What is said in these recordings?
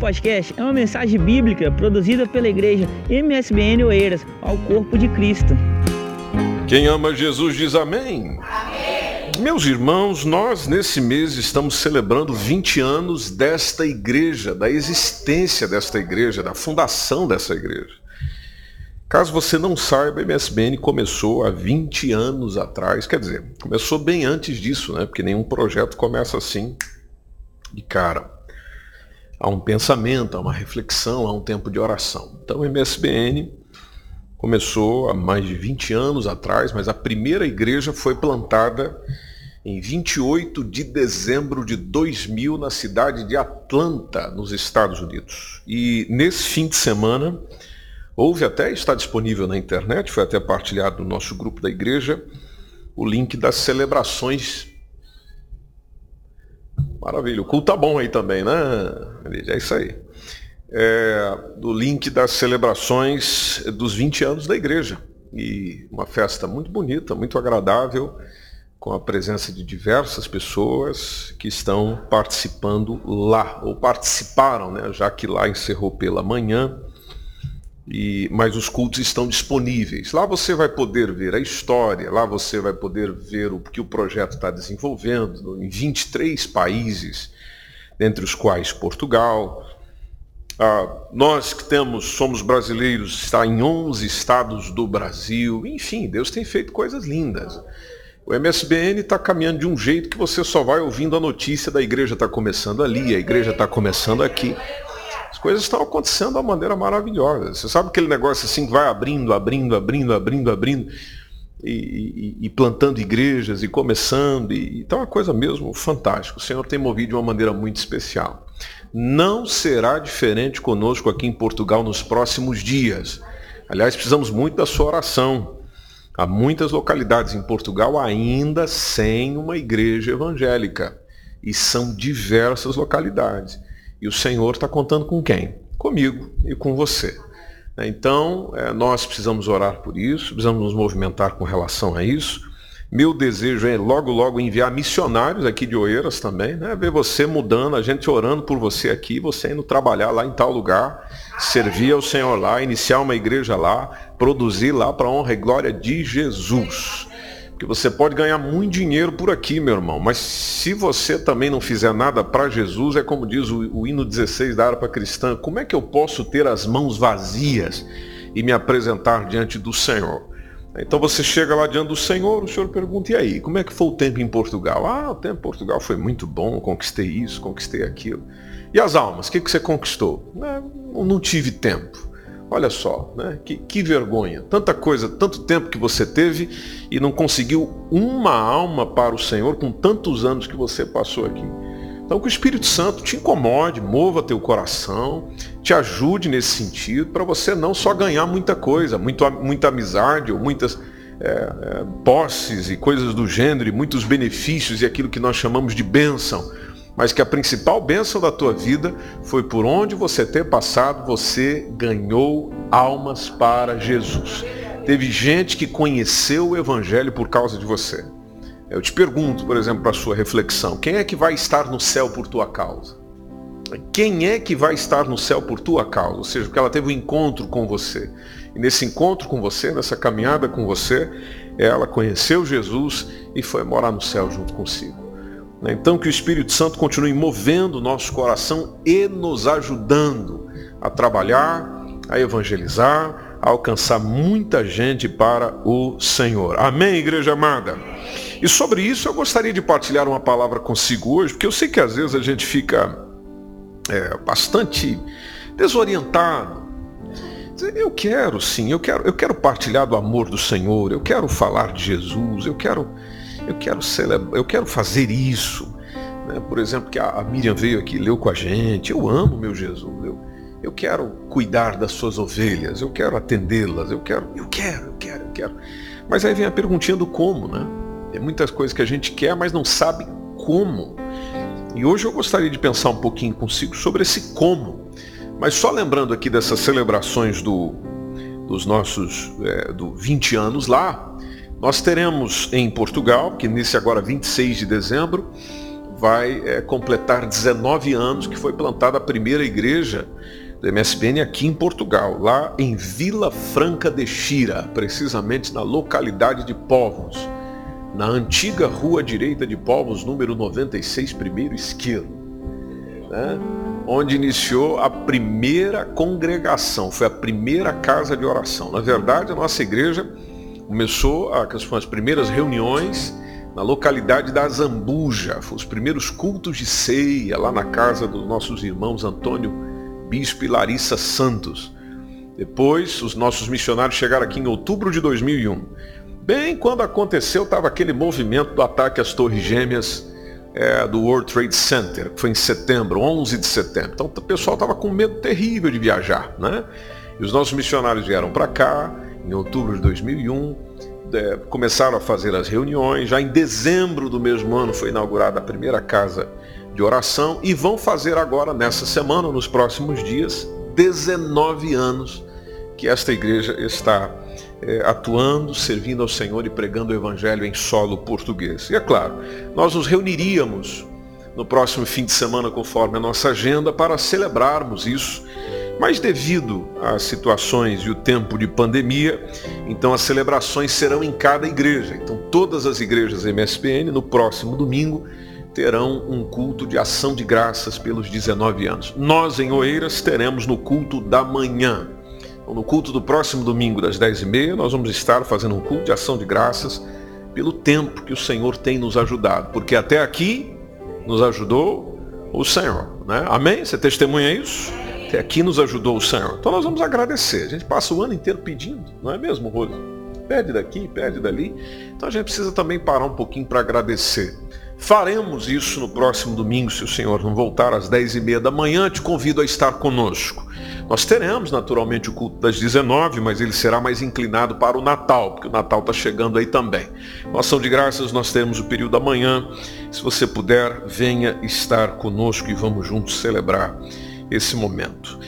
podcast é uma mensagem bíblica produzida pela igreja MSBN Oeiras ao corpo de Cristo. Quem ama Jesus diz amém. amém. Meus irmãos, nós nesse mês estamos celebrando 20 anos desta igreja, da existência desta igreja, da fundação dessa igreja. Caso você não saiba, a MSBN começou há 20 anos atrás, quer dizer, começou bem antes disso, né? Porque nenhum projeto começa assim de cara. Há um pensamento, há uma reflexão, há um tempo de oração. Então, o MSBN começou há mais de 20 anos atrás, mas a primeira igreja foi plantada em 28 de dezembro de 2000 na cidade de Atlanta, nos Estados Unidos. E nesse fim de semana, houve até, está disponível na internet, foi até partilhado no nosso grupo da igreja, o link das celebrações Maravilha. O culto tá bom aí também, né? É isso aí. É, do link das celebrações dos 20 anos da igreja. E uma festa muito bonita, muito agradável, com a presença de diversas pessoas que estão participando lá, ou participaram, né? já que lá encerrou pela manhã e, mas os cultos estão disponíveis. Lá você vai poder ver a história, lá você vai poder ver o que o projeto está desenvolvendo em 23 países, dentre os quais Portugal. Ah, nós que temos, somos brasileiros, está em 11 estados do Brasil. Enfim, Deus tem feito coisas lindas. O MSBN está caminhando de um jeito que você só vai ouvindo a notícia da igreja está começando ali, a igreja está começando aqui coisas estão acontecendo de uma maneira maravilhosa. Você sabe aquele negócio assim que vai abrindo, abrindo, abrindo, abrindo, abrindo, e, e, e plantando igrejas e começando, e está uma coisa mesmo fantástica. O Senhor tem movido de uma maneira muito especial. Não será diferente conosco aqui em Portugal nos próximos dias. Aliás, precisamos muito da sua oração. Há muitas localidades em Portugal ainda sem uma igreja evangélica. E são diversas localidades. E o Senhor está contando com quem? Comigo e com você. Então, é, nós precisamos orar por isso, precisamos nos movimentar com relação a isso. Meu desejo é logo, logo enviar missionários aqui de Oeiras também, né? Ver você mudando, a gente orando por você aqui, você indo trabalhar lá em tal lugar, servir ao Senhor lá, iniciar uma igreja lá, produzir lá para a honra e glória de Jesus. Porque você pode ganhar muito dinheiro por aqui, meu irmão, mas se você também não fizer nada para Jesus, é como diz o, o hino 16 da harpa cristã, como é que eu posso ter as mãos vazias e me apresentar diante do Senhor? Então você chega lá diante do Senhor, o Senhor pergunta, e aí, como é que foi o tempo em Portugal? Ah, o tempo em Portugal foi muito bom, conquistei isso, conquistei aquilo. E as almas, o que, que você conquistou? Não, não tive tempo. Olha só, né? que, que vergonha. Tanta coisa, tanto tempo que você teve e não conseguiu uma alma para o Senhor com tantos anos que você passou aqui. Então que o Espírito Santo te incomode, mova teu coração, te ajude nesse sentido, para você não só ganhar muita coisa, muito, muita amizade ou muitas é, é, posses e coisas do gênero, e muitos benefícios e aquilo que nós chamamos de bênção, mas que a principal bênção da tua vida foi por onde você ter passado, você ganhou almas para Jesus. Teve gente que conheceu o Evangelho por causa de você. Eu te pergunto, por exemplo, para a sua reflexão: quem é que vai estar no céu por tua causa? Quem é que vai estar no céu por tua causa? Ou seja, porque ela teve um encontro com você. E nesse encontro com você, nessa caminhada com você, ela conheceu Jesus e foi morar no céu junto consigo. Né? Então que o Espírito Santo continue movendo o nosso coração e nos ajudando a trabalhar, a evangelizar, a alcançar muita gente para o Senhor. Amém, igreja amada? E sobre isso eu gostaria de partilhar uma palavra consigo hoje, porque eu sei que às vezes a gente fica é, bastante desorientado. Eu quero sim, eu quero, eu quero partilhar do amor do Senhor, eu quero falar de Jesus, eu quero eu quero celebrar, eu quero fazer isso. Né? Por exemplo, que a Miriam veio aqui, leu com a gente. Eu amo meu Jesus. Eu, eu quero cuidar das suas ovelhas, eu quero atendê-las, eu quero, eu quero, eu quero, eu quero. Mas aí vem a perguntinha do como, né? Tem muitas coisas que a gente quer, mas não sabe como. E hoje eu gostaria de pensar um pouquinho consigo sobre esse como. Mas só lembrando aqui dessas celebrações do, dos nossos é, do 20 anos lá, nós teremos em Portugal, que inicia agora 26 de dezembro, vai é, completar 19 anos que foi plantada a primeira igreja do MSBN aqui em Portugal, lá em Vila Franca de Xira, precisamente na localidade de Povos, na antiga Rua Direita de Povos, número 96, primeiro esquerdo, né? onde iniciou a primeira congregação, foi a primeira casa de oração. Na verdade, a nossa igreja começou a, as primeiras reuniões na localidade da Zambuja, os primeiros cultos de ceia lá na casa dos nossos irmãos Antônio Bispo e Larissa Santos. Depois, os nossos missionários chegaram aqui em outubro de 2001. Bem quando aconteceu, estava aquele movimento do ataque às Torres Gêmeas é, do World Trade Center, que foi em setembro, 11 de setembro. Então o pessoal estava com medo terrível de viajar, né? E os nossos missionários vieram para cá, em outubro de 2001, é, começaram a fazer as reuniões. Já em dezembro do mesmo ano foi inaugurada a primeira casa de oração e vão fazer agora, nessa semana, nos próximos dias, 19 anos que esta igreja está é, atuando, servindo ao Senhor e pregando o Evangelho em solo português. E é claro, nós nos reuniríamos no próximo fim de semana, conforme a nossa agenda, para celebrarmos isso. Mas devido às situações e o tempo de pandemia, então as celebrações serão em cada igreja. Então todas as igrejas MSPN no próximo domingo terão um culto de ação de graças pelos 19 anos. Nós, em Oeiras, teremos no culto da manhã. Então, no culto do próximo domingo, das 10h30, nós vamos estar fazendo um culto de ação de graças pelo tempo que o Senhor tem nos ajudado. Porque até aqui nos ajudou o Senhor. Né? Amém? Você testemunha isso? Até aqui nos ajudou o Senhor. Então nós vamos agradecer. A gente passa o ano inteiro pedindo, não é mesmo, Rose? Pede daqui, pede dali. Então a gente precisa também parar um pouquinho para agradecer. Faremos isso no próximo domingo, se o Senhor não voltar às 10 e meia da manhã. Te convido a estar conosco. Nós teremos naturalmente o culto das 19, mas ele será mais inclinado para o Natal, porque o Natal está chegando aí também. Na ação de graças nós teremos o período da manhã. Se você puder, venha estar conosco e vamos juntos celebrar esse momento.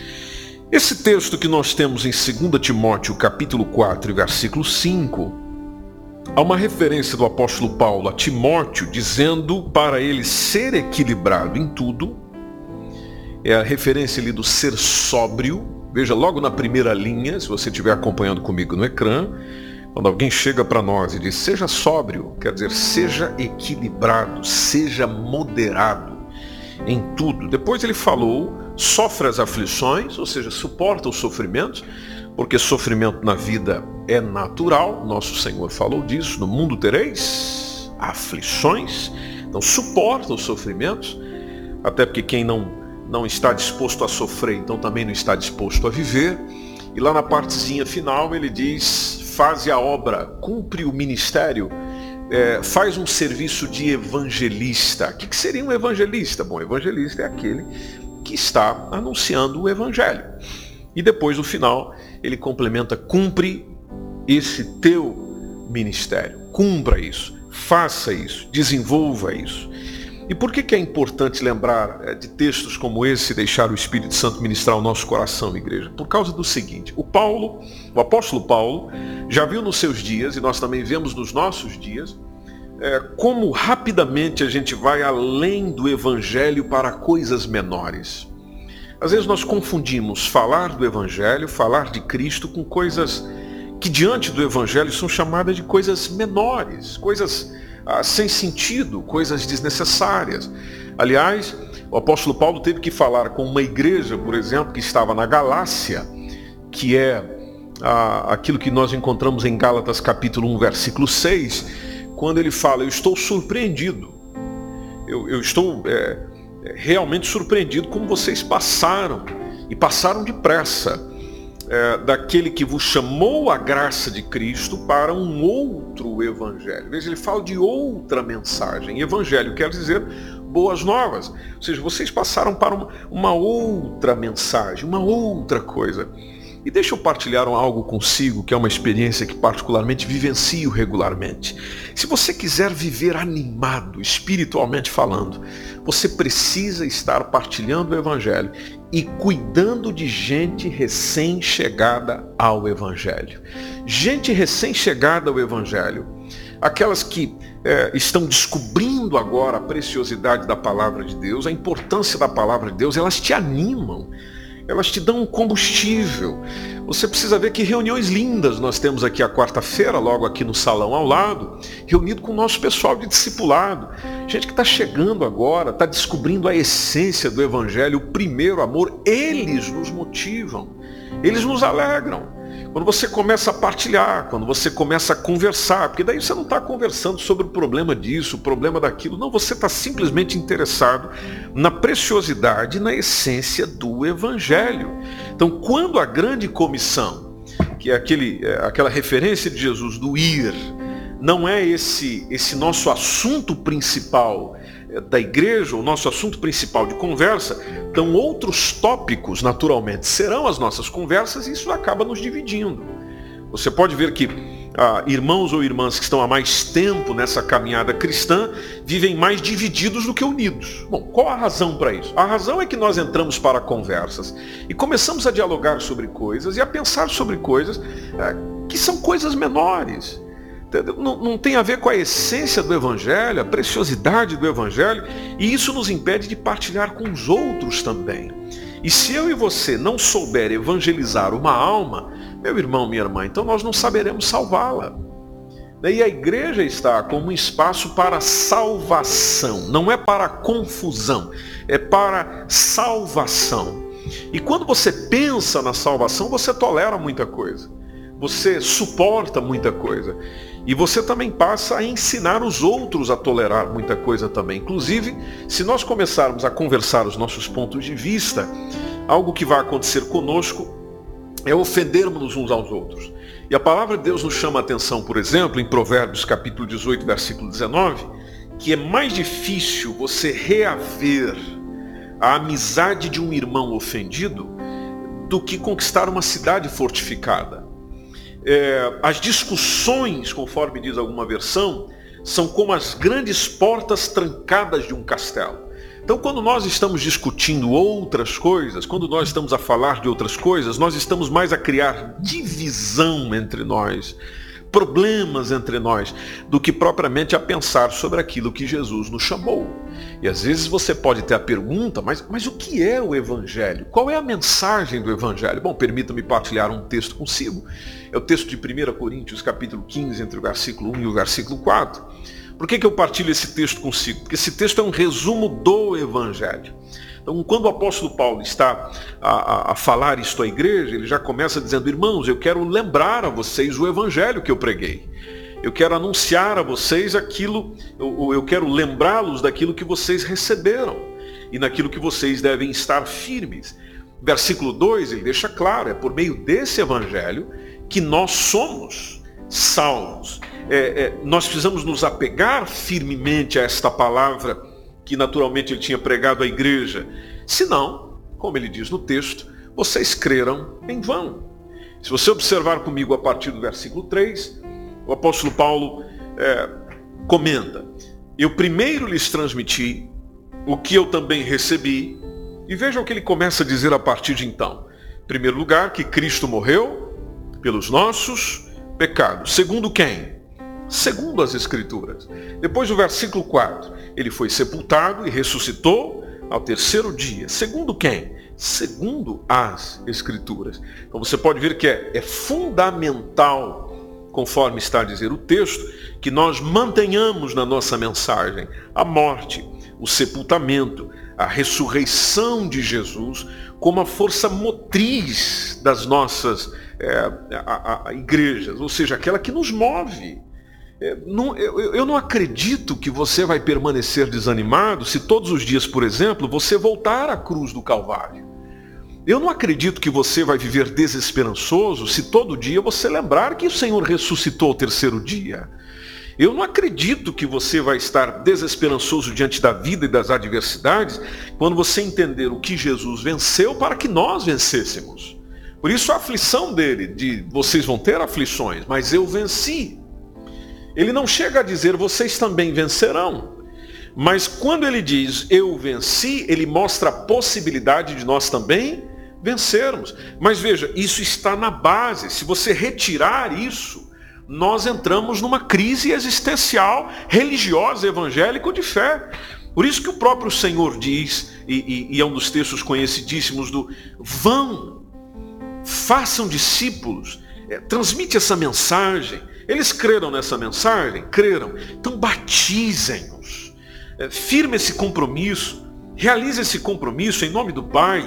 Esse texto que nós temos em 2 Timóteo capítulo 4, versículo 5, Há uma referência do apóstolo Paulo a Timóteo dizendo para ele ser equilibrado em tudo. É a referência ali do ser sóbrio. Veja logo na primeira linha, se você estiver acompanhando comigo no ecrã, quando alguém chega para nós e diz seja sóbrio, quer dizer seja equilibrado, seja moderado em tudo. Depois ele falou sofre as aflições, ou seja, suporta os sofrimentos, porque sofrimento na vida é natural, nosso Senhor falou disso, no mundo tereis aflições, então suporta os sofrimentos, até porque quem não, não está disposto a sofrer, então também não está disposto a viver. E lá na partezinha final ele diz, faze a obra, cumpre o ministério, é, faz um serviço de evangelista. O que, que seria um evangelista? Bom, evangelista é aquele que está anunciando o evangelho. E depois, no final, ele complementa: cumpre esse teu ministério. Cumpra isso, faça isso, desenvolva isso. E por que, que é importante lembrar é, de textos como esse e deixar o Espírito Santo ministrar o nosso coração, igreja? Por causa do seguinte, o Paulo, o apóstolo Paulo, já viu nos seus dias, e nós também vemos nos nossos dias, é, como rapidamente a gente vai além do evangelho para coisas menores. Às vezes nós confundimos falar do Evangelho, falar de Cristo, com coisas que diante do Evangelho são chamadas de coisas menores, coisas ah, sem sentido, coisas desnecessárias. Aliás, o apóstolo Paulo teve que falar com uma igreja, por exemplo, que estava na Galácia, que é ah, aquilo que nós encontramos em Gálatas capítulo 1, versículo 6, quando ele fala, eu estou surpreendido, eu, eu estou é, realmente surpreendido como vocês passaram, e passaram depressa, é, daquele que vos chamou a graça de Cristo para um outro evangelho. Veja, ele fala de outra mensagem. Evangelho quer dizer boas novas. Ou seja, vocês passaram para uma, uma outra mensagem, uma outra coisa. E deixa eu partilhar algo consigo, que é uma experiência que particularmente vivencio regularmente. Se você quiser viver animado, espiritualmente falando, você precisa estar partilhando o Evangelho e cuidando de gente recém-chegada ao Evangelho. Gente recém-chegada ao Evangelho, aquelas que é, estão descobrindo agora a preciosidade da palavra de Deus, a importância da palavra de Deus, elas te animam, elas te dão um combustível. Você precisa ver que reuniões lindas nós temos aqui a quarta-feira, logo aqui no salão ao lado, reunido com o nosso pessoal de discipulado. Gente que está chegando agora, está descobrindo a essência do Evangelho, o primeiro amor, eles nos motivam, eles nos alegram. Quando você começa a partilhar, quando você começa a conversar, porque daí você não está conversando sobre o problema disso, o problema daquilo, não, você está simplesmente interessado na preciosidade, na essência do Evangelho. Então, quando a grande comissão, que é, aquele, é aquela referência de Jesus do ir, não é esse, esse nosso assunto principal, da igreja, o nosso assunto principal de conversa, então outros tópicos, naturalmente, serão as nossas conversas e isso acaba nos dividindo. Você pode ver que ah, irmãos ou irmãs que estão há mais tempo nessa caminhada cristã vivem mais divididos do que unidos. Bom, qual a razão para isso? A razão é que nós entramos para conversas e começamos a dialogar sobre coisas e a pensar sobre coisas ah, que são coisas menores não, não tem a ver com a essência do Evangelho, a preciosidade do Evangelho, e isso nos impede de partilhar com os outros também. E se eu e você não souber evangelizar uma alma, meu irmão, minha irmã, então nós não saberemos salvá-la. E a igreja está como um espaço para salvação, não é para confusão, é para salvação. E quando você pensa na salvação, você tolera muita coisa, você suporta muita coisa. E você também passa a ensinar os outros a tolerar muita coisa também. Inclusive, se nós começarmos a conversar os nossos pontos de vista, algo que vai acontecer conosco é ofendermos uns aos outros. E a palavra de Deus nos chama a atenção, por exemplo, em Provérbios capítulo 18, versículo 19, que é mais difícil você reaver a amizade de um irmão ofendido do que conquistar uma cidade fortificada é, as discussões, conforme diz alguma versão, são como as grandes portas trancadas de um castelo. Então, quando nós estamos discutindo outras coisas, quando nós estamos a falar de outras coisas, nós estamos mais a criar divisão entre nós, problemas entre nós, do que propriamente a pensar sobre aquilo que Jesus nos chamou. E às vezes você pode ter a pergunta, mas, mas o que é o Evangelho? Qual é a mensagem do Evangelho? Bom, permita-me partilhar um texto consigo. É o texto de 1 Coríntios, capítulo 15, entre o versículo 1 e o versículo 4. Por que, que eu partilho esse texto consigo? Porque esse texto é um resumo do Evangelho. Então, quando o apóstolo Paulo está a, a, a, falar isto à igreja, ele já começa dizendo, irmãos, eu quero lembrar a vocês o evangelho que eu preguei. Eu quero anunciar a vocês aquilo, eu, eu quero lembrá-los daquilo que vocês receberam e naquilo que vocês devem estar firmes. Versículo 2, ele deixa claro, é por meio desse evangelho que nós somos salvos. É, é, nós precisamos nos apegar firmemente a esta palavra que naturalmente ele tinha pregado à igreja. Senão, como ele diz no texto, vocês creram em vão. Se você observar comigo a partir do versículo 3, o apóstolo Paulo é, comenta: Eu primeiro lhes transmiti o que eu também recebi, e vejam o que ele começa a dizer a partir de então. Em primeiro lugar, que Cristo morreu pelos nossos pecados. Segundo quem? Segundo as Escrituras. Depois o versículo 4 ele foi sepultado e ressuscitou ao terceiro dia. Segundo quem? Segundo as Escrituras. Então você pode ver que é, é fundamental, conforme está a dizer o texto, que nós mantenhamos na nossa mensagem a morte, o sepultamento, a ressurreição de Jesus como a força motriz das nossas é, a, a, igrejas, ou seja, aquela que nos move não, eu, eu não acredito que você vai permanecer desanimado se todos os dias, por exemplo, você voltar à cruz do Calvário. Eu não acredito que você vai viver desesperançoso se todo dia você lembrar que o Senhor ressuscitou o terceiro dia. Eu não acredito que você vai estar desesperançoso diante da vida e das adversidades quando você entender o que Jesus venceu para que nós vencêssemos. Por isso a aflição dele, de vocês vão ter aflições, mas eu venci. Ele não chega a dizer vocês também vencerão. Mas quando ele diz eu venci, ele mostra a possibilidade de nós também vencermos. Mas veja, isso está na base. Se você retirar isso, nós entramos numa crise existencial, religiosa, evangélica de fé. Por isso que o próprio Senhor diz, e, e, e é um dos textos conhecidíssimos do vão, façam discípulos, é, transmite essa mensagem. Eles creram nessa mensagem? Creram. Então batizem-os. É, firme esse compromisso. Realize esse compromisso em nome do Pai,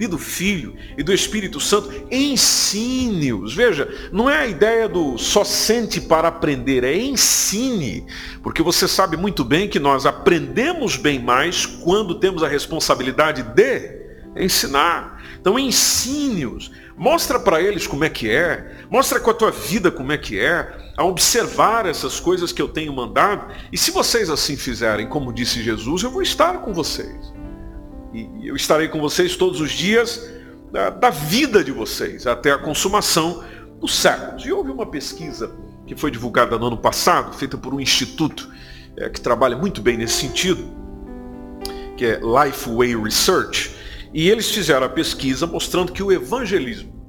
e do Filho e do Espírito Santo, ensine-os. Veja, não é a ideia do só sente para aprender, é ensine, porque você sabe muito bem que nós aprendemos bem mais quando temos a responsabilidade de ensinar. Então ensine-os, mostra para eles como é que é, mostra com a tua vida como é que é, a observar essas coisas que eu tenho mandado, e se vocês assim fizerem, como disse Jesus, eu vou estar com vocês. E eu estarei com vocês todos os dias da, da vida de vocês, até a consumação dos séculos. E houve uma pesquisa que foi divulgada no ano passado, feita por um instituto é, que trabalha muito bem nesse sentido, que é Lifeway Research, e eles fizeram a pesquisa mostrando que o evangelismo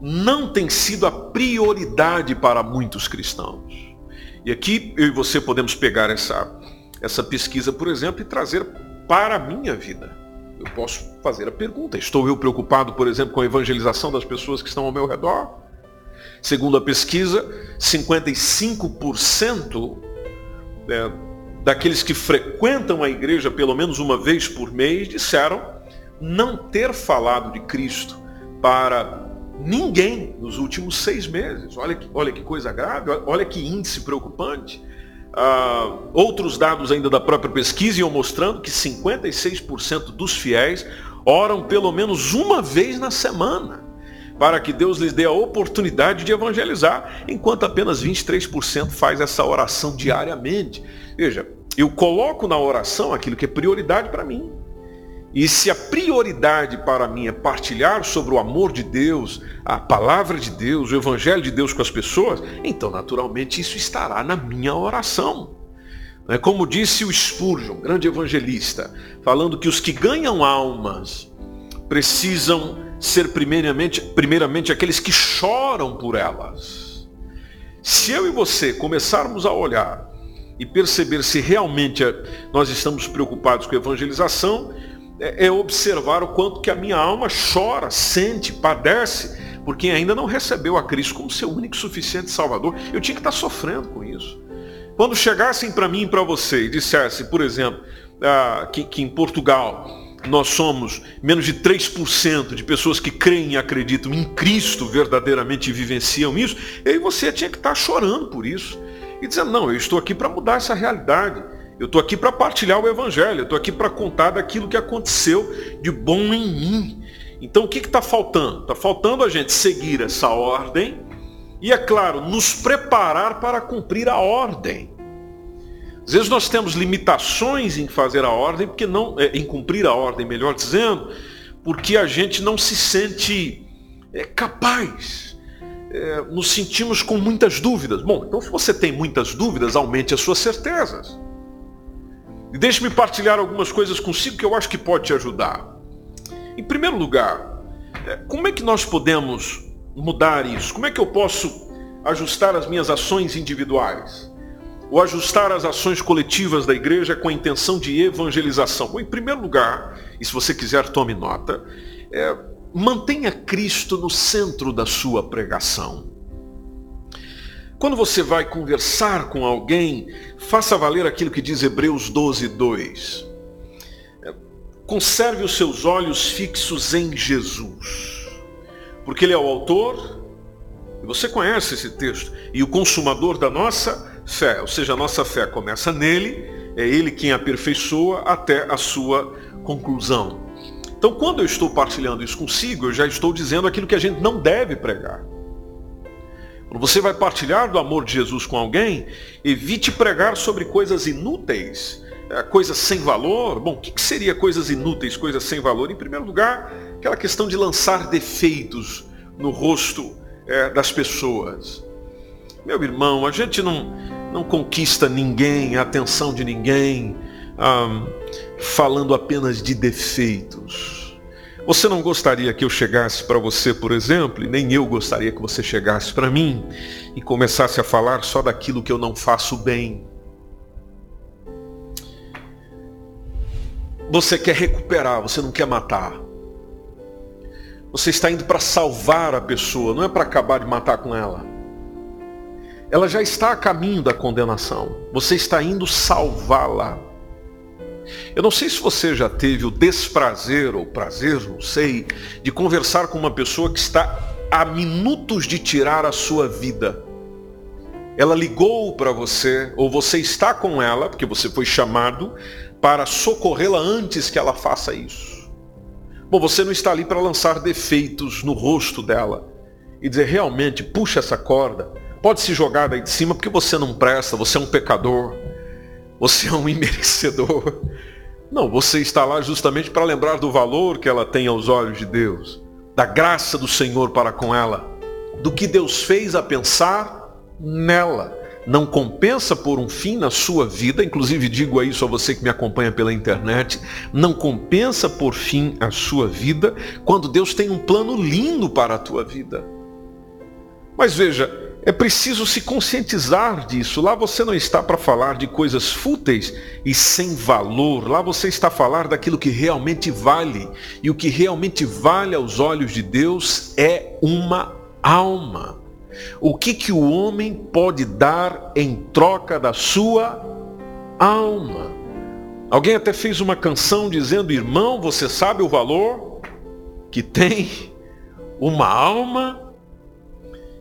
não tem sido a prioridade para muitos cristãos. E aqui eu e você podemos pegar essa, essa pesquisa, por exemplo, e trazer para a minha vida. Eu posso fazer a pergunta: estou eu preocupado, por exemplo, com a evangelização das pessoas que estão ao meu redor? Segundo a pesquisa, 55% é, daqueles que frequentam a igreja pelo menos uma vez por mês disseram não ter falado de Cristo para ninguém nos últimos seis meses. Olha que, olha que coisa grave, olha que índice preocupante. Uh, outros dados ainda da própria pesquisa iam mostrando que 56% dos fiéis oram pelo menos uma vez na semana para que Deus lhes dê a oportunidade de evangelizar, enquanto apenas 23% faz essa oração diariamente. Veja, eu coloco na oração aquilo que é prioridade para mim. E se a prioridade para mim é partilhar sobre o amor de Deus, a palavra de Deus, o evangelho de Deus com as pessoas, então naturalmente isso estará na minha oração. É como disse o Spurgeon, grande evangelista, falando que os que ganham almas precisam ser primeiramente, primeiramente aqueles que choram por elas. Se eu e você começarmos a olhar e perceber se realmente nós estamos preocupados com a evangelização, é, é observar o quanto que a minha alma chora, sente, padece, porque ainda não recebeu a Cristo como seu único e suficiente Salvador. Eu tinha que estar sofrendo com isso. Quando chegassem para mim e para você e dissessem, por exemplo, ah, que, que em Portugal nós somos menos de 3% de pessoas que creem e acreditam em Cristo verdadeiramente e vivenciam isso, aí você tinha que estar chorando por isso. E dizendo, não, eu estou aqui para mudar essa realidade. Eu estou aqui para partilhar o Evangelho, eu estou aqui para contar daquilo que aconteceu de bom em mim. Então o que está faltando? Está faltando a gente seguir essa ordem e, é claro, nos preparar para cumprir a ordem. Às vezes nós temos limitações em fazer a ordem, porque não, é, em cumprir a ordem, melhor dizendo, porque a gente não se sente é, capaz. É, nos sentimos com muitas dúvidas. Bom, então se você tem muitas dúvidas, aumente as suas certezas. E deixe-me partilhar algumas coisas consigo que eu acho que pode te ajudar. Em primeiro lugar, é, como é que nós podemos mudar isso? Como é que eu posso ajustar as minhas ações individuais? Ou ajustar as ações coletivas da igreja com a intenção de evangelização? Bom, em primeiro lugar, e se você quiser tome nota, é, mantenha Cristo no centro da sua pregação. Quando você vai conversar com alguém, faça valer aquilo que diz Hebreus 12, 2. Conserve os seus olhos fixos em Jesus, porque Ele é o autor, e você conhece esse texto, e o consumador da nossa fé, ou seja, a nossa fé começa nele, é Ele quem aperfeiçoa até a sua conclusão. Então, quando eu estou partilhando isso consigo, eu já estou dizendo aquilo que a gente não deve pregar. Quando você vai partilhar do amor de Jesus com alguém, evite pregar sobre coisas inúteis, é, coisas sem valor. Bom, o que seria coisas inúteis, coisas sem valor? Em primeiro lugar, aquela questão de lançar defeitos no rosto é, das pessoas. Meu irmão, a gente não, não conquista ninguém, a atenção de ninguém, falando apenas de defeitos. Você não gostaria que eu chegasse para você, por exemplo, e nem eu gostaria que você chegasse para mim e começasse a falar só daquilo que eu não faço bem. Você quer recuperar, você não quer matar. Você está indo para salvar a pessoa, não é para acabar de matar com ela. Ela já está a caminho da condenação. Você está indo salvá-la. Eu não sei se você já teve o desprazer ou prazer, não sei, de conversar com uma pessoa que está a minutos de tirar a sua vida. Ela ligou para você, ou você está com ela, porque você foi chamado, para socorrê-la antes que ela faça isso. Bom, você não está ali para lançar defeitos no rosto dela e dizer realmente, puxa essa corda, pode se jogar daí de cima porque você não presta, você é um pecador, você é um imerecedor. Não, você está lá justamente para lembrar do valor que ela tem aos olhos de Deus, da graça do Senhor para com ela, do que Deus fez a pensar nela. Não compensa por um fim na sua vida, inclusive digo isso a você que me acompanha pela internet, não compensa por fim a sua vida quando Deus tem um plano lindo para a tua vida. Mas veja, é preciso se conscientizar disso. Lá você não está para falar de coisas fúteis e sem valor. Lá você está a falar daquilo que realmente vale. E o que realmente vale aos olhos de Deus é uma alma. O que, que o homem pode dar em troca da sua alma? Alguém até fez uma canção dizendo: Irmão, você sabe o valor que tem uma alma?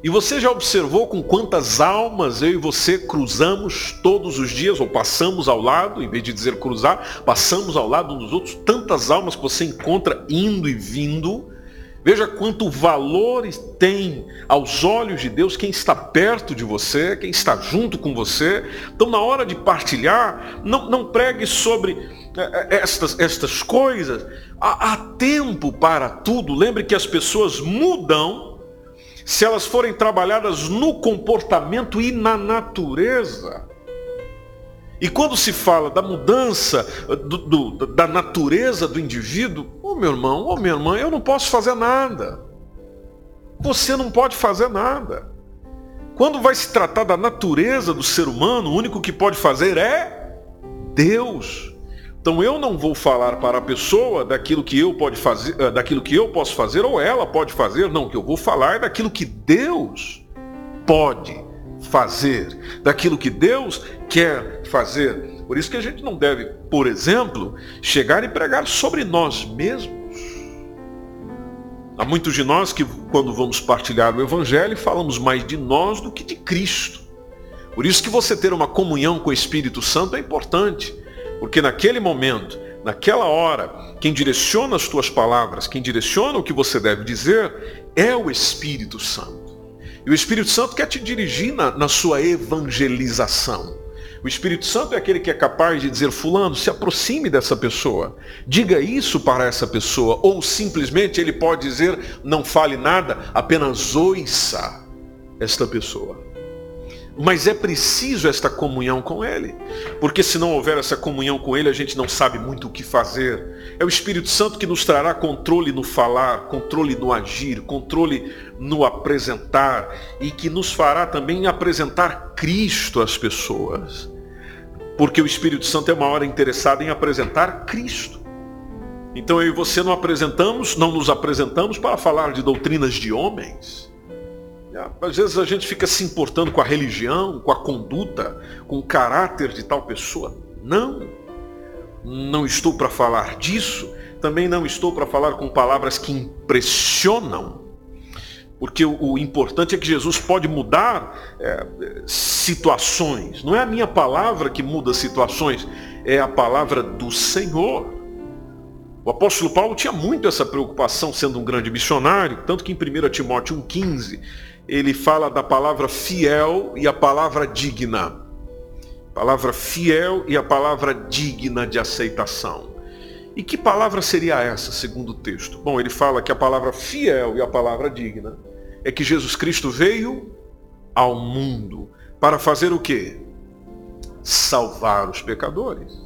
E você já observou com quantas almas eu e você cruzamos todos os dias, ou passamos ao lado, em vez de dizer cruzar, passamos ao lado uns dos outros, tantas almas que você encontra indo e vindo. Veja quanto valor tem aos olhos de Deus quem está perto de você, quem está junto com você. Então, na hora de partilhar, não, não pregue sobre eh, eh, estas, estas coisas. Há, há tempo para tudo. Lembre que as pessoas mudam se elas forem trabalhadas no comportamento e na natureza. E quando se fala da mudança do, do, da natureza do indivíduo, ô oh, meu irmão, ô oh, minha irmã, eu não posso fazer nada. Você não pode fazer nada. Quando vai se tratar da natureza do ser humano, o único que pode fazer é Deus. Então eu não vou falar para a pessoa daquilo que eu pode fazer, eh, daquilo que eu posso fazer ou ela pode fazer, não, que eu vou falar é daquilo que Deus pode fazer, daquilo que Deus quer fazer. Por isso que a gente não deve, por exemplo, chegar e pregar sobre nós mesmos. Há muitos de nós que, quando vamos partilhar o Evangelho, falamos mais de nós do que de Cristo. Por isso que você ter uma comunhão com o Espírito Santo é importante. Porque naquele momento, naquela hora, quem direciona as tuas palavras, quem direciona o que você deve dizer, é o Espírito Santo. E o Espírito Santo quer te dirigir na, na sua evangelização. O Espírito Santo é aquele que é capaz de dizer, fulano, se aproxime dessa pessoa. Diga isso para essa pessoa. Ou simplesmente ele pode dizer, não fale nada, apenas ouça esta pessoa. Mas é preciso esta comunhão com Ele, porque se não houver essa comunhão com Ele, a gente não sabe muito o que fazer. É o Espírito Santo que nos trará controle no falar, controle no agir, controle no apresentar e que nos fará também apresentar Cristo às pessoas. Porque o Espírito Santo é uma hora interessado em apresentar Cristo. Então eu e você não apresentamos, não nos apresentamos para falar de doutrinas de homens às vezes a gente fica se importando com a religião, com a conduta, com o caráter de tal pessoa. Não. Não estou para falar disso. Também não estou para falar com palavras que impressionam. Porque o, o importante é que Jesus pode mudar é, situações. Não é a minha palavra que muda situações, é a palavra do Senhor. O apóstolo Paulo tinha muito essa preocupação sendo um grande missionário, tanto que em 1 Timóteo 1,15 ele fala da palavra fiel e a palavra digna. Palavra fiel e a palavra digna de aceitação. E que palavra seria essa, segundo o texto? Bom, ele fala que a palavra fiel e a palavra digna é que Jesus Cristo veio ao mundo para fazer o quê? Salvar os pecadores.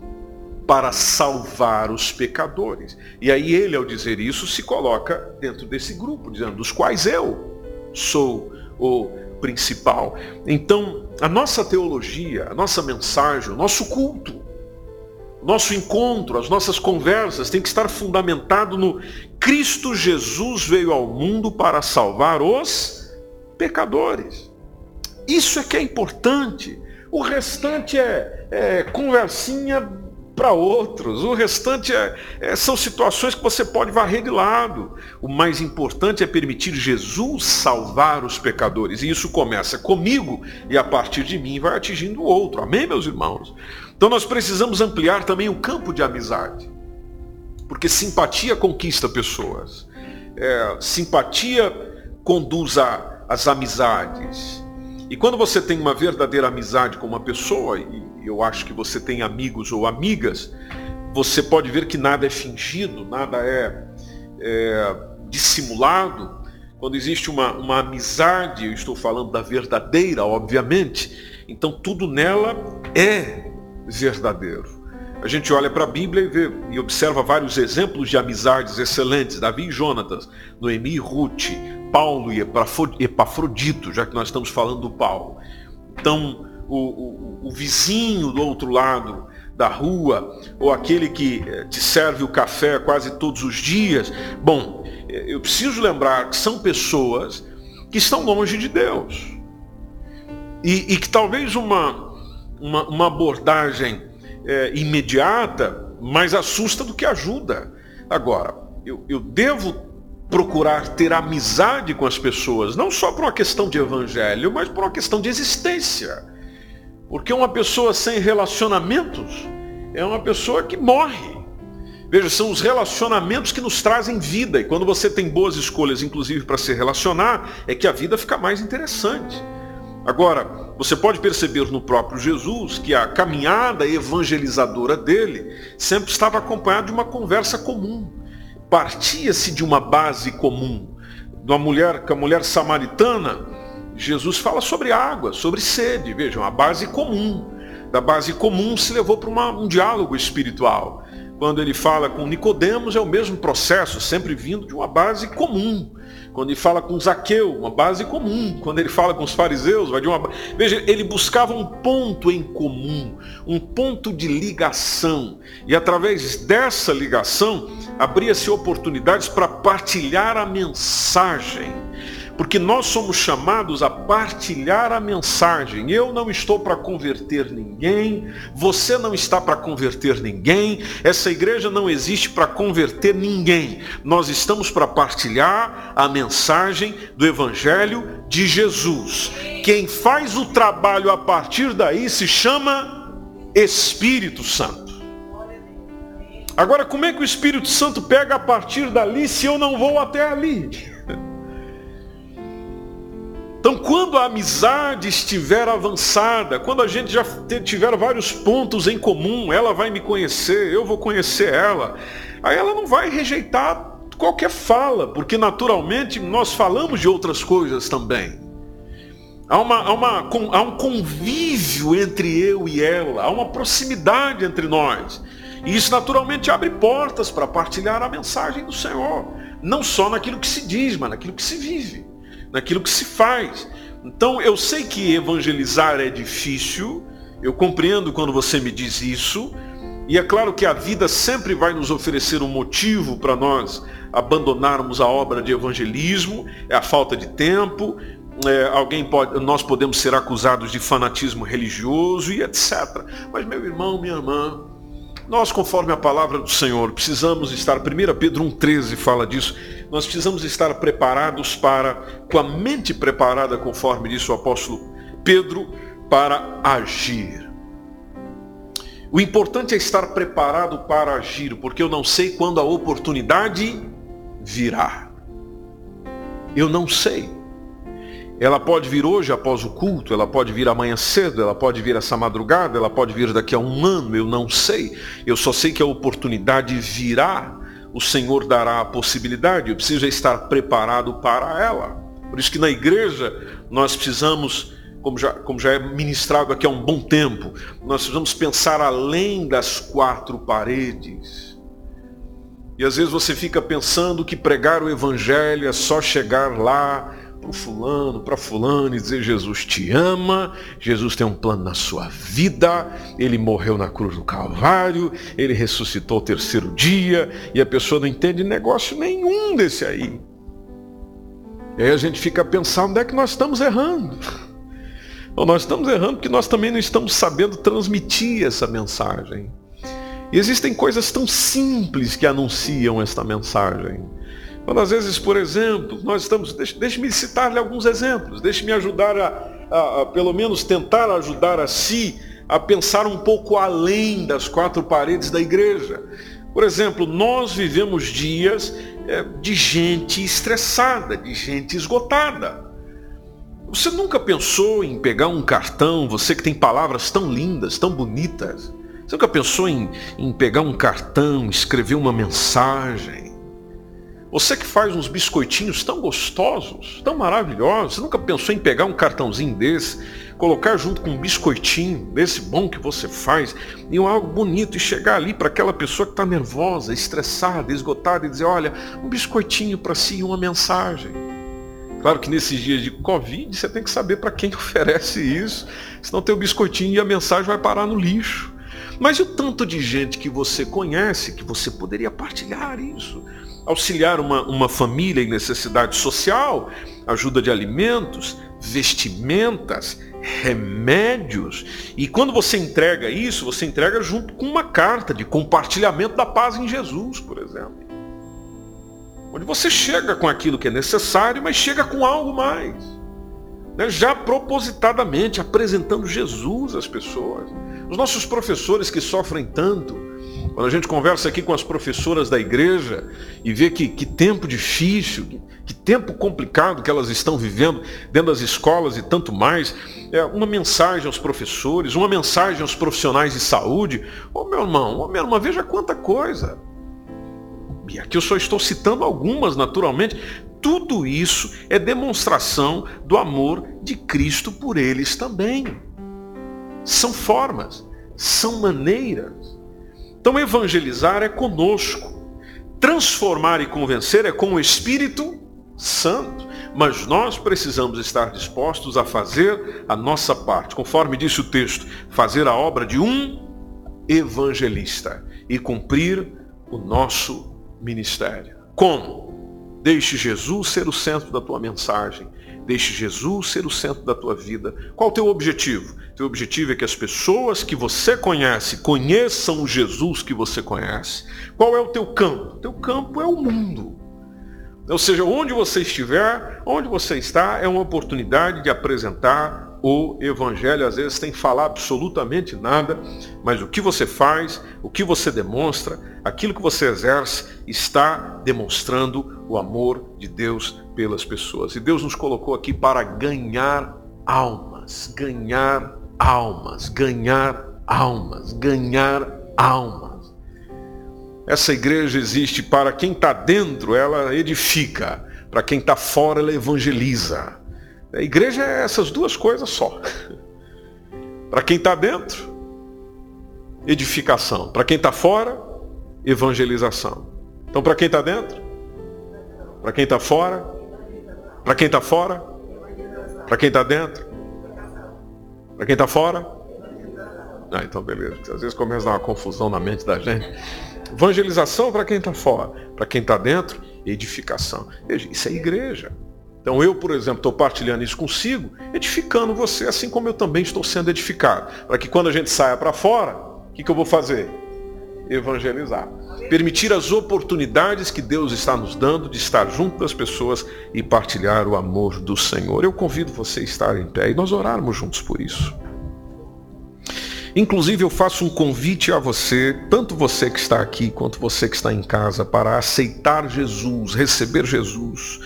para salvar os pecadores. E aí ele, ao dizer isso, se coloca dentro desse grupo, dizendo, dos quais eu sou o principal. Então, a nossa teologia, a nossa mensagem, o nosso culto, nosso encontro, as nossas conversas tem que estar fundamentado no Cristo Jesus veio ao mundo para salvar os pecadores. Isso é que é importante. O restante é, é conversinha para outros. O restante é, é, são situações que você pode varrer de lado. O mais importante é permitir Jesus salvar os pecadores. E isso começa comigo e a partir de mim vai atingindo o outro. Amém, meus irmãos? Então nós precisamos ampliar também o campo de amizade. Porque simpatia conquista pessoas. É, simpatia conduz às amizades. E quando você tem uma verdadeira amizade com uma pessoa, e eu acho que você tem amigos ou amigas, você pode ver que nada é fingido, nada é, é dissimulado. Quando existe uma, uma amizade, eu estou falando da verdadeira, obviamente, então tudo nela é verdadeiro. A gente olha para a Bíblia e, vê, e observa vários exemplos de amizades excelentes, Davi e Jonatas, Noemi e Ruth, Paulo e Epafrodito, já que nós estamos falando do Paulo. Então, o, o, o vizinho do outro lado da rua, ou aquele que eh, te serve o café quase todos os dias. Bom, eh, eu preciso lembrar que são pessoas que estão longe de Deus. E, e que talvez uma, uma, uma abordagem é, imediata mais assusta do que ajuda. Agora, eu, eu devo procurar ter amizade com as pessoas, não só por uma questão de evangelho, mas por uma questão de existência. Porque uma pessoa sem relacionamentos é uma pessoa que morre. Veja, são os relacionamentos que nos trazem vida. E quando você tem boas escolhas, inclusive para se relacionar, é que a vida fica mais interessante. Agora, você pode perceber no próprio Jesus que a caminhada evangelizadora dele sempre estava acompanhada de uma conversa comum. Partia-se de uma base comum. Uma mulher, com a mulher samaritana, Jesus fala sobre água, sobre sede, vejam, a base comum. Da base comum se levou para um diálogo espiritual. Quando ele fala com Nicodemos é o mesmo processo, sempre vindo de uma base comum. Quando ele fala com Zaqueu, uma base comum. Quando ele fala com os fariseus, vai de uma Veja, ele buscava um ponto em comum, um ponto de ligação. E através dessa ligação, abria-se oportunidades para partilhar a mensagem porque nós somos chamados a partilhar a mensagem. Eu não estou para converter ninguém, você não está para converter ninguém, essa igreja não existe para converter ninguém. Nós estamos para partilhar a mensagem do Evangelho de Jesus. Quem faz o trabalho a partir daí se chama Espírito Santo. Agora, como é que o Espírito Santo pega a partir dali se eu não vou até ali? Então, quando a amizade estiver avançada, quando a gente já tiver vários pontos em comum, ela vai me conhecer, eu vou conhecer ela, aí ela não vai rejeitar qualquer fala, porque naturalmente nós falamos de outras coisas também. Há, uma, há, uma, há um convívio entre eu e ela, há uma proximidade entre nós. E isso naturalmente abre portas para partilhar a mensagem do Senhor, não só naquilo que se diz, mas naquilo que se vive naquilo que se faz. Então eu sei que evangelizar é difícil, eu compreendo quando você me diz isso, e é claro que a vida sempre vai nos oferecer um motivo para nós abandonarmos a obra de evangelismo, é a falta de tempo, é, alguém pode, nós podemos ser acusados de fanatismo religioso e etc. Mas meu irmão, minha irmã, nós, conforme a palavra do Senhor, precisamos estar, 1 Pedro 1,13 fala disso, nós precisamos estar preparados para, com a mente preparada, conforme disse o apóstolo Pedro, para agir. O importante é estar preparado para agir, porque eu não sei quando a oportunidade virá. Eu não sei. Ela pode vir hoje após o culto, ela pode vir amanhã cedo, ela pode vir essa madrugada, ela pode vir daqui a um ano, eu não sei. Eu só sei que a oportunidade virá, o Senhor dará a possibilidade, eu preciso estar preparado para ela. Por isso que na igreja nós precisamos como já, como já é ministrado aqui há um bom tempo, nós precisamos pensar além das quatro paredes. E às vezes você fica pensando que pregar o evangelho é só chegar lá para fulano, para fulano e dizer Jesus te ama, Jesus tem um plano na sua vida, ele morreu na cruz do Calvário, ele ressuscitou o terceiro dia, e a pessoa não entende negócio nenhum desse aí. E aí a gente fica pensando onde é que nós estamos errando. Nós estamos errando porque nós também não estamos sabendo transmitir essa mensagem. E existem coisas tão simples que anunciam esta mensagem. Quando às vezes, por exemplo, nós estamos. Deixe-me citar-lhe alguns exemplos, deixe-me ajudar a, a, a, pelo menos tentar ajudar a si a pensar um pouco além das quatro paredes da igreja. Por exemplo, nós vivemos dias é, de gente estressada, de gente esgotada. Você nunca pensou em pegar um cartão, você que tem palavras tão lindas, tão bonitas, você nunca pensou em, em pegar um cartão, escrever uma mensagem? Você que faz uns biscoitinhos tão gostosos, tão maravilhosos, você nunca pensou em pegar um cartãozinho desse, colocar junto com um biscoitinho desse bom que você faz, e um algo bonito, e chegar ali para aquela pessoa que está nervosa, estressada, esgotada, e dizer, olha, um biscoitinho para si e uma mensagem. Claro que nesses dias de Covid você tem que saber para quem oferece isso, senão teu biscoitinho e a mensagem vai parar no lixo. Mas e o tanto de gente que você conhece que você poderia partilhar isso? Auxiliar uma, uma família em necessidade social, ajuda de alimentos, vestimentas, remédios. E quando você entrega isso, você entrega junto com uma carta de compartilhamento da paz em Jesus, por exemplo. Onde você chega com aquilo que é necessário, mas chega com algo mais. Né? Já propositadamente apresentando Jesus às pessoas. Os nossos professores que sofrem tanto, quando a gente conversa aqui com as professoras da igreja e vê que, que tempo difícil, que, que, tempo complicado que elas estão vivendo dentro das escolas e tanto mais, é uma mensagem aos professores, uma mensagem aos profissionais de saúde. Ô meu irmão, ô meu irmão, veja quanta coisa. E aqui eu só estou citando algumas, naturalmente. Tudo isso é demonstração do amor de Cristo por eles também são formas, são maneiras. Então, evangelizar é conosco. Transformar e convencer é com o Espírito Santo. Mas nós precisamos estar dispostos a fazer a nossa parte, conforme disse o texto, fazer a obra de um evangelista e cumprir o nosso ministério. Como? Deixe Jesus ser o centro da tua mensagem. Deixe Jesus ser o centro da tua vida. Qual o teu objetivo? Teu objetivo é que as pessoas que você conhece conheçam o Jesus que você conhece. Qual é o teu campo? Teu campo é o mundo. Ou seja, onde você estiver, onde você está, é uma oportunidade de apresentar o Evangelho. Às vezes tem que falar absolutamente nada, mas o que você faz, o que você demonstra, aquilo que você exerce, está demonstrando o amor de Deus pelas pessoas. E Deus nos colocou aqui para ganhar almas, ganhar almas, ganhar almas, ganhar almas. Essa igreja existe para quem está dentro, ela edifica, para quem está fora, ela evangeliza. A igreja é essas duas coisas só. para quem está dentro, edificação. Para quem está fora, evangelização. Então, para quem está dentro, para quem está fora, para quem está fora, para quem está dentro, para quem está fora? Ah, então beleza. Às vezes começa a dar uma confusão na mente da gente. Evangelização para quem está fora. Para quem está dentro, edificação. Veja, isso é igreja. Então eu, por exemplo, estou partilhando isso consigo, edificando você, assim como eu também estou sendo edificado. Para que quando a gente saia para fora, o que, que eu vou fazer? Evangelizar. Permitir as oportunidades que Deus está nos dando de estar junto das pessoas e partilhar o amor do Senhor. Eu convido você a estar em pé e nós orarmos juntos por isso. Inclusive, eu faço um convite a você, tanto você que está aqui quanto você que está em casa, para aceitar Jesus, receber Jesus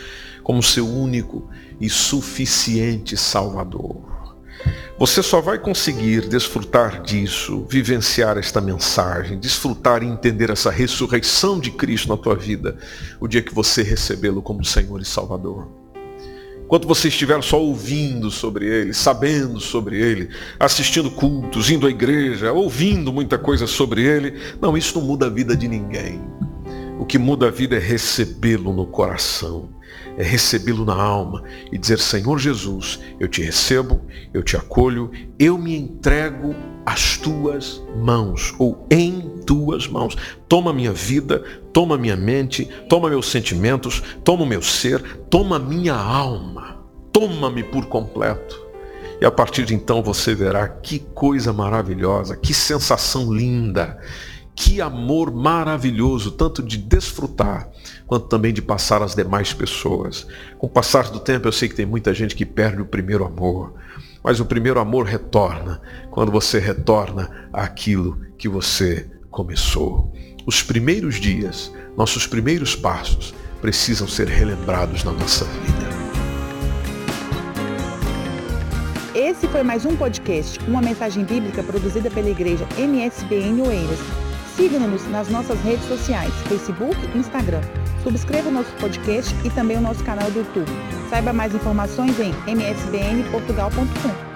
como seu único e suficiente Salvador. Você só vai conseguir desfrutar disso, vivenciar esta mensagem, desfrutar e entender essa ressurreição de Cristo na tua vida, o dia que você recebê-lo como Senhor e Salvador. Enquanto você estiver só ouvindo sobre ele, sabendo sobre ele, assistindo cultos, indo à igreja, ouvindo muita coisa sobre ele, não, isso não muda a vida de ninguém. O que muda a vida é recebê-lo no coração, é recebê-lo na alma e dizer: Senhor Jesus, eu te recebo, eu te acolho, eu me entrego às tuas mãos ou em tuas mãos. Toma minha vida, toma minha mente, toma meus sentimentos, toma o meu ser, toma minha alma. Toma-me por completo. E a partir de então você verá que coisa maravilhosa, que sensação linda, que amor maravilhoso, tanto de desfrutar quanto também de passar às demais pessoas. Com o passar do tempo, eu sei que tem muita gente que perde o primeiro amor, mas o primeiro amor retorna quando você retorna àquilo que você começou. Os primeiros dias, nossos primeiros passos, precisam ser relembrados na nossa vida. Esse foi mais um podcast, uma mensagem bíblica produzida pela igreja MSBN Oeiras. Siga-nos nas nossas redes sociais, Facebook e Instagram. Subscreva o nosso podcast e também o nosso canal do YouTube. Saiba mais informações em msbnportugal.com.